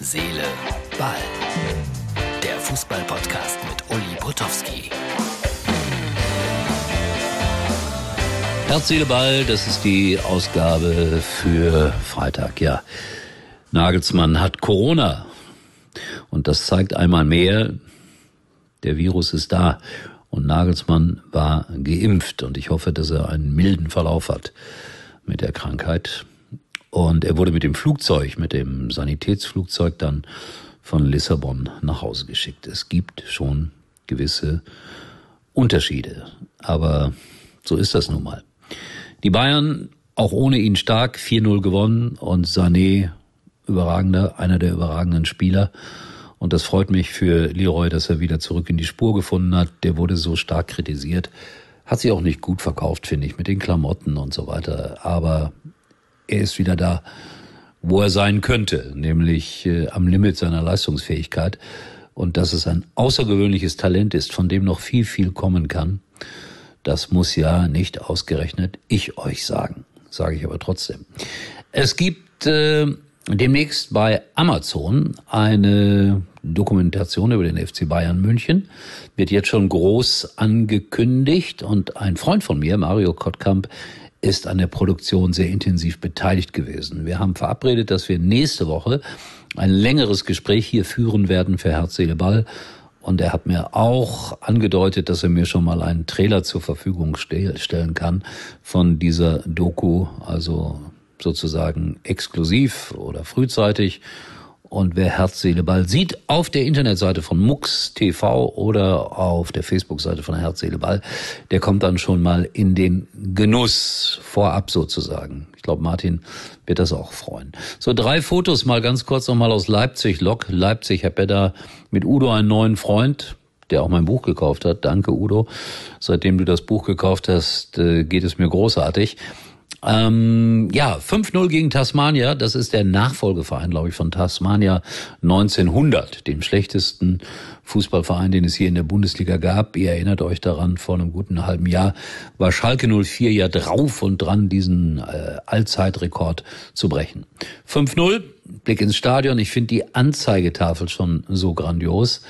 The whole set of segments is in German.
Seele, Ball. Der Fußball-Podcast mit Uli Potowski. Herz, Seele, Ball, das ist die Ausgabe für Freitag. Ja, Nagelsmann hat Corona. Und das zeigt einmal mehr, der Virus ist da. Und Nagelsmann war geimpft. Und ich hoffe, dass er einen milden Verlauf hat mit der Krankheit. Und er wurde mit dem Flugzeug, mit dem Sanitätsflugzeug dann von Lissabon nach Hause geschickt. Es gibt schon gewisse Unterschiede. Aber so ist das nun mal. Die Bayern, auch ohne ihn stark, 4-0 gewonnen und Sané überragender, einer der überragenden Spieler. Und das freut mich für Leroy, dass er wieder zurück in die Spur gefunden hat. Der wurde so stark kritisiert. Hat sich auch nicht gut verkauft, finde ich, mit den Klamotten und so weiter. Aber er ist wieder da, wo er sein könnte, nämlich äh, am Limit seiner Leistungsfähigkeit. Und dass es ein außergewöhnliches Talent ist, von dem noch viel, viel kommen kann, das muss ja nicht ausgerechnet ich euch sagen, sage ich aber trotzdem. Es gibt äh, demnächst bei Amazon eine Dokumentation über den FC Bayern München. Wird jetzt schon groß angekündigt und ein Freund von mir, Mario Kottkamp, ist an der Produktion sehr intensiv beteiligt gewesen. Wir haben verabredet, dass wir nächste Woche ein längeres Gespräch hier führen werden für Herz, Seele, Ball. Und er hat mir auch angedeutet, dass er mir schon mal einen Trailer zur Verfügung stellen kann von dieser Doku, also sozusagen exklusiv oder frühzeitig. Und wer Herz, Seele, Ball sieht, auf der Internetseite von Mux TV oder auf der Facebook-Seite von Herz, Seele, Ball, der kommt dann schon mal in den Genuss vorab sozusagen. Ich glaube, Martin wird das auch freuen. So, drei Fotos mal ganz kurz nochmal aus Leipzig. Lok, Leipzig, Herr Bedder mit Udo einen neuen Freund, der auch mein Buch gekauft hat. Danke, Udo. Seitdem du das Buch gekauft hast, äh, geht es mir großartig. Ähm, ja, 5-0 gegen Tasmania, das ist der Nachfolgeverein, glaube ich, von Tasmania 1900, dem schlechtesten Fußballverein, den es hier in der Bundesliga gab. Ihr erinnert euch daran, vor einem guten halben Jahr war Schalke 04 ja drauf und dran, diesen äh, Allzeitrekord zu brechen. 5-0, Blick ins Stadion. Ich finde die Anzeigetafel schon so grandios.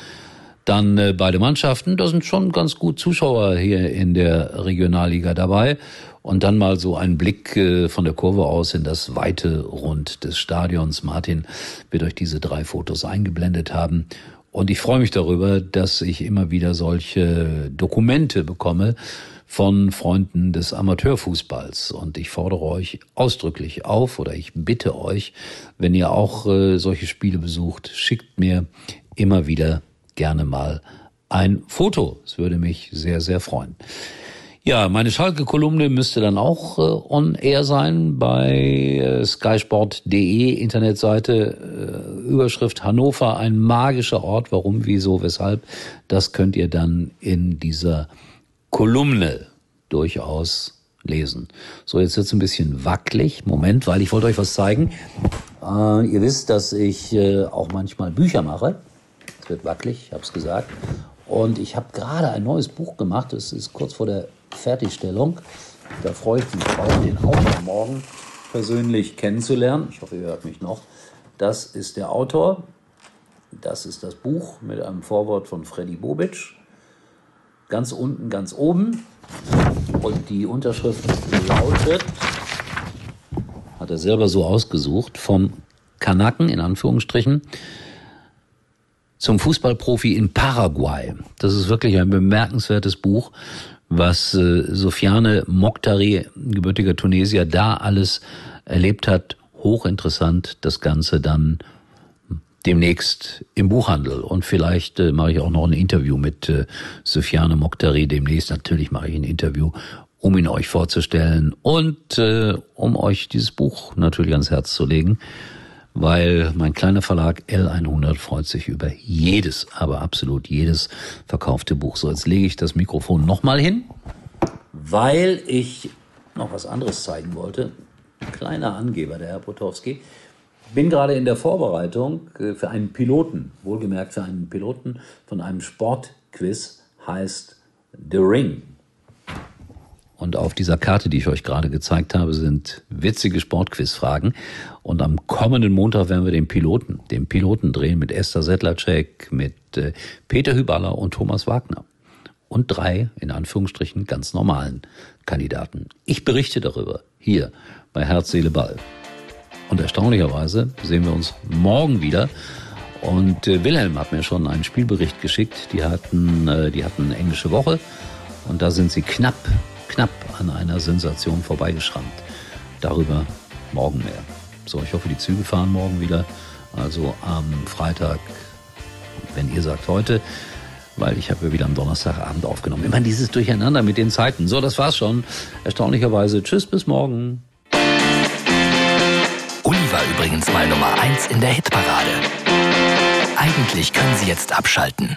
Dann äh, beide Mannschaften, da sind schon ganz gut Zuschauer hier in der Regionalliga dabei. Und dann mal so ein Blick äh, von der Kurve aus in das weite Rund des Stadions. Martin wird euch diese drei Fotos eingeblendet haben. Und ich freue mich darüber, dass ich immer wieder solche Dokumente bekomme von Freunden des Amateurfußballs. Und ich fordere euch ausdrücklich auf oder ich bitte euch, wenn ihr auch äh, solche Spiele besucht, schickt mir immer wieder gerne mal ein Foto. Es würde mich sehr, sehr freuen. Ja, meine Schalke-Kolumne müsste dann auch äh, on air sein bei äh, skysport.de, Internetseite, äh, Überschrift Hannover, ein magischer Ort. Warum, wieso, weshalb? Das könnt ihr dann in dieser Kolumne durchaus lesen. So, jetzt wird's ein bisschen wackelig. Moment, weil ich wollte euch was zeigen. Äh, ihr wisst, dass ich äh, auch manchmal Bücher mache. Wird wackelig, ich habe es gesagt. Und ich habe gerade ein neues Buch gemacht. Es ist kurz vor der Fertigstellung. Da freue ich mich drauf, den Autor morgen persönlich kennenzulernen. Ich hoffe, ihr hört mich noch. Das ist der Autor. Das ist das Buch mit einem Vorwort von Freddy Bobic. Ganz unten, ganz oben. Und die Unterschrift lautet, hat er selber so ausgesucht, vom Kanaken in Anführungsstrichen zum Fußballprofi in Paraguay. Das ist wirklich ein bemerkenswertes Buch was äh, Sofiane Mokhtari, gebürtiger Tunesier, da alles erlebt hat. Hochinteressant, das Ganze dann demnächst im Buchhandel. Und vielleicht äh, mache ich auch noch ein Interview mit äh, Sofiane Mokhtari demnächst. Natürlich mache ich ein Interview, um ihn euch vorzustellen und äh, um euch dieses Buch natürlich ans Herz zu legen weil mein kleiner Verlag L100 freut sich über jedes, aber absolut jedes verkaufte Buch. So, jetzt lege ich das Mikrofon nochmal hin, weil ich noch was anderes zeigen wollte. Kleiner Angeber, der Herr Potowski. Bin gerade in der Vorbereitung äh, für einen Piloten, wohlgemerkt für einen Piloten von einem Sportquiz, heißt The Ring. Und auf dieser Karte, die ich euch gerade gezeigt habe, sind witzige Sportquizfragen. Und am kommenden Montag werden wir den Piloten, den Piloten drehen mit Esther Sedlacek, mit äh, Peter Hüballer und Thomas Wagner. Und drei, in Anführungsstrichen, ganz normalen Kandidaten. Ich berichte darüber hier bei Herz, Seele, Ball. Und erstaunlicherweise sehen wir uns morgen wieder. Und äh, Wilhelm hat mir schon einen Spielbericht geschickt. Die hatten, äh, die hatten eine englische Woche. Und da sind sie knapp knapp an einer Sensation vorbeigeschrammt. Darüber morgen mehr. So, ich hoffe, die Züge fahren morgen wieder. Also am Freitag, wenn ihr sagt heute, weil ich habe ja wieder am Donnerstagabend aufgenommen. Immer dieses Durcheinander mit den Zeiten. So, das war's schon. Erstaunlicherweise. Tschüss, bis morgen. Uli war übrigens mal Nummer 1 in der Hitparade. Eigentlich können Sie jetzt abschalten.